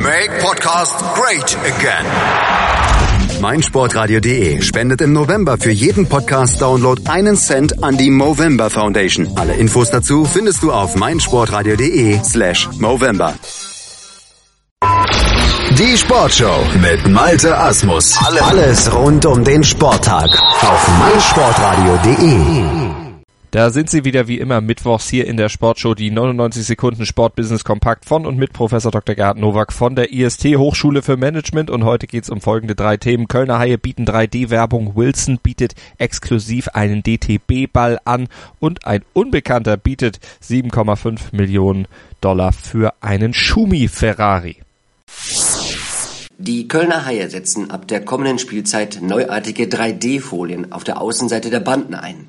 Make Podcast great again. meinsportradio.de spendet im November für jeden Podcast-Download einen Cent an die Movember Foundation. Alle Infos dazu findest du auf meinsportradio.de slash Movember. Die Sportshow mit Malte Asmus. Alles rund um den Sporttag auf meinsportradio.de. Da sind sie wieder wie immer mittwochs hier in der Sportshow, die 99 Sekunden Sportbusiness Kompakt von und mit Professor Dr. Gerhard Nowak von der IST Hochschule für Management und heute geht's um folgende drei Themen. Kölner Haie bieten 3D-Werbung, Wilson bietet exklusiv einen DTB-Ball an und ein Unbekannter bietet 7,5 Millionen Dollar für einen Schumi Ferrari. Die Kölner Haie setzen ab der kommenden Spielzeit neuartige 3D-Folien auf der Außenseite der Banden ein.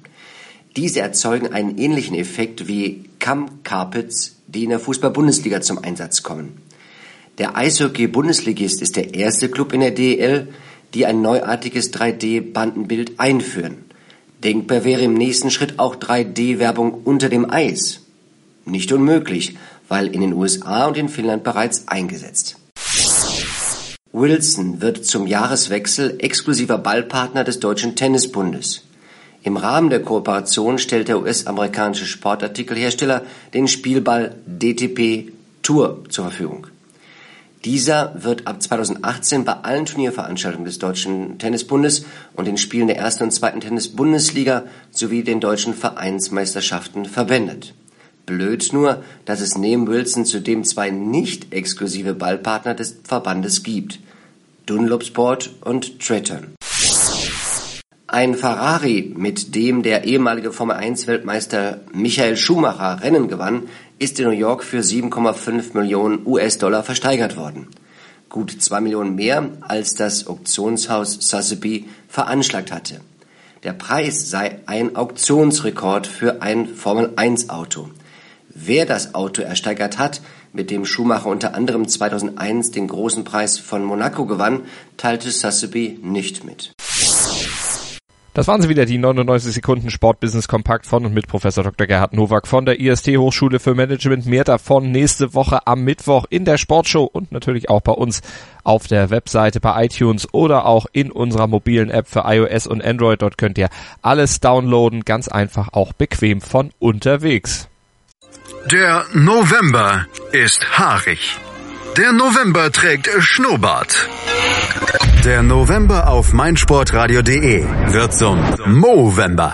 Diese erzeugen einen ähnlichen Effekt wie Cam Carpets, die in der Fußball-Bundesliga zum Einsatz kommen. Der Eishockey-Bundesligist ist der erste Club in der DEL, die ein neuartiges 3D-Bandenbild einführen. Denkbar wäre im nächsten Schritt auch 3D-Werbung unter dem Eis. Nicht unmöglich, weil in den USA und in Finnland bereits eingesetzt. Wilson wird zum Jahreswechsel exklusiver Ballpartner des Deutschen Tennisbundes. Im Rahmen der Kooperation stellt der US-amerikanische Sportartikelhersteller den Spielball DTP Tour zur Verfügung. Dieser wird ab 2018 bei allen Turnierveranstaltungen des Deutschen Tennisbundes und den Spielen der ersten und zweiten Tennis-Bundesliga sowie den deutschen Vereinsmeisterschaften verwendet. Blöd nur, dass es neben Wilson zudem zwei nicht exklusive Ballpartner des Verbandes gibt. Dunlop Sport und Tretton. Ein Ferrari, mit dem der ehemalige Formel-1-Weltmeister Michael Schumacher Rennen gewann, ist in New York für 7,5 Millionen US-Dollar versteigert worden. Gut zwei Millionen mehr, als das Auktionshaus Sotheby veranschlagt hatte. Der Preis sei ein Auktionsrekord für ein Formel-1-Auto. Wer das Auto ersteigert hat, mit dem Schumacher unter anderem 2001 den großen Preis von Monaco gewann, teilte Sotheby nicht mit. Das waren sie wieder, die 99 Sekunden Sportbusiness Kompakt von und mit Professor Dr. Gerhard Nowak von der IST Hochschule für Management. Mehr davon nächste Woche am Mittwoch in der Sportshow und natürlich auch bei uns auf der Webseite bei iTunes oder auch in unserer mobilen App für iOS und Android. Dort könnt ihr alles downloaden, ganz einfach auch bequem von unterwegs. Der November ist haarig. Der November trägt Schnurrbart. Der November auf meinsportradio.de wird zum Movember.